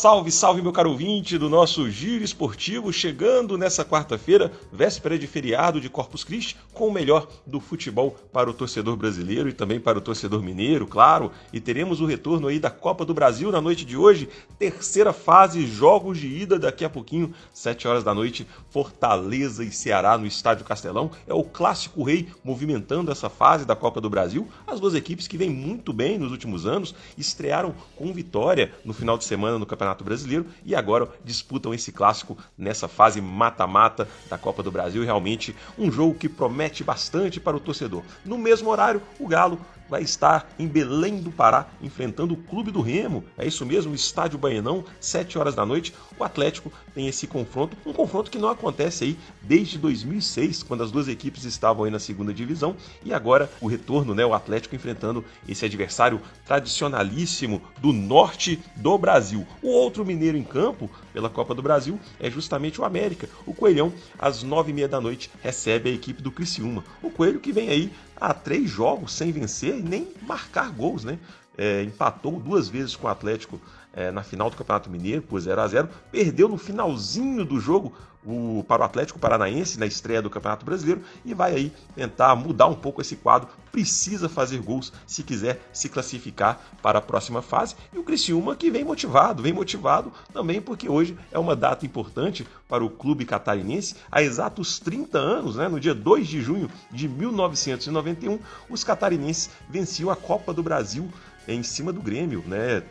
Salve, salve, meu caro ouvinte do nosso Giro Esportivo, chegando nessa quarta-feira, véspera de feriado de Corpus Christi, com o melhor do futebol para o torcedor brasileiro e também para o torcedor mineiro, claro. E teremos o retorno aí da Copa do Brasil na noite de hoje, terceira fase, jogos de ida daqui a pouquinho, 7 horas da noite, Fortaleza e Ceará no Estádio Castelão. É o clássico rei movimentando essa fase da Copa do Brasil. As duas equipes que vêm muito bem nos últimos anos, estrearam com vitória no final de semana no Campeonato Campeonato Brasileiro e agora disputam esse clássico nessa fase mata-mata da Copa do Brasil. Realmente um jogo que promete bastante para o torcedor. No mesmo horário, o Galo vai estar em Belém do Pará, enfrentando o Clube do Remo. É isso mesmo, Estádio Baianão, 7 horas da noite. O Atlético tem esse confronto, um confronto que não acontece aí desde 2006, quando as duas equipes estavam aí na segunda divisão, e agora o retorno, né, o Atlético enfrentando esse adversário tradicionalíssimo do norte do Brasil. O outro mineiro em campo pela Copa do Brasil é justamente o América. O Coelhão, às nove e meia da noite, recebe a equipe do Criciúma. O Coelho que vem aí há três jogos sem vencer e nem marcar gols, né? É, empatou duas vezes com o Atlético é, na final do Campeonato Mineiro por 0 a 0 perdeu no finalzinho do jogo o, para o Atlético Paranaense na estreia do Campeonato Brasileiro e vai aí tentar mudar um pouco esse quadro. Precisa fazer gols se quiser se classificar para a próxima fase. E o Criciúma que vem motivado, vem motivado também porque hoje é uma data importante para o clube catarinense. Há exatos 30 anos, né, no dia 2 de junho de 1991, os catarinenses venciam a Copa do Brasil em cima do Grêmio, né?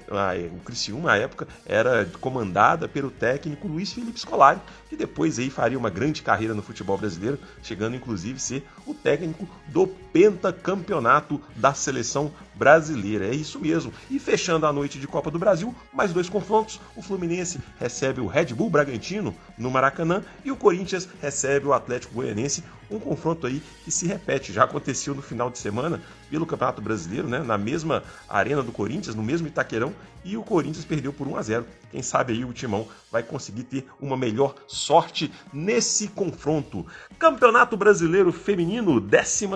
O Criciúma, na época, era comandada pelo técnico Luiz Felipe Scolari, que depois aí faria uma grande carreira no futebol brasileiro, chegando inclusive a ser o técnico do pentacampeonato da seleção brasileira. É isso mesmo. E fechando a noite de Copa do Brasil, mais dois confrontos. O Fluminense recebe o Red Bull Bragantino no Maracanã e o Corinthians recebe o Atlético Goianense. Um confronto aí que se repete, já aconteceu no final de semana pelo Campeonato Brasileiro, né? Na mesma arena do Corinthians, no mesmo Itaquerão, e o Corinthians perdeu por 1 a 0. Quem sabe aí o Timão vai conseguir ter uma melhor sorte nesse confronto. Campeonato Brasileiro Feminino, 12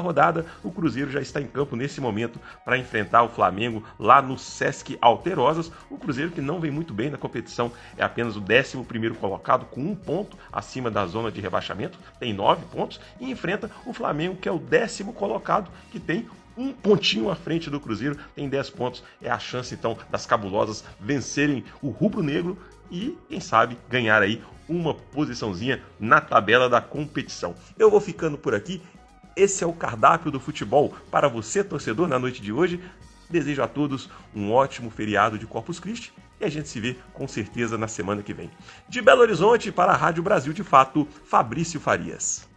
rodada. O Cruzeiro já está em campo nesse momento para enfrentar o Flamengo lá no Sesc Alterosas. O Cruzeiro que não vem muito bem na competição, é apenas o 11 colocado com um ponto acima da zona de rebaixamento, tem nove pontos e enfrenta o Flamengo que é o décimo colocado que tem um pontinho à frente do Cruzeiro, tem 10 pontos. É a chance então das cabulosas vencerem o rubro-negro e, quem sabe, ganhar aí uma posiçãozinha na tabela da competição. Eu vou ficando por aqui. Esse é o cardápio do futebol para você, torcedor, na noite de hoje. Desejo a todos um ótimo feriado de Corpus Christi e a gente se vê com certeza na semana que vem. De Belo Horizonte para a Rádio Brasil de Fato, Fabrício Farias.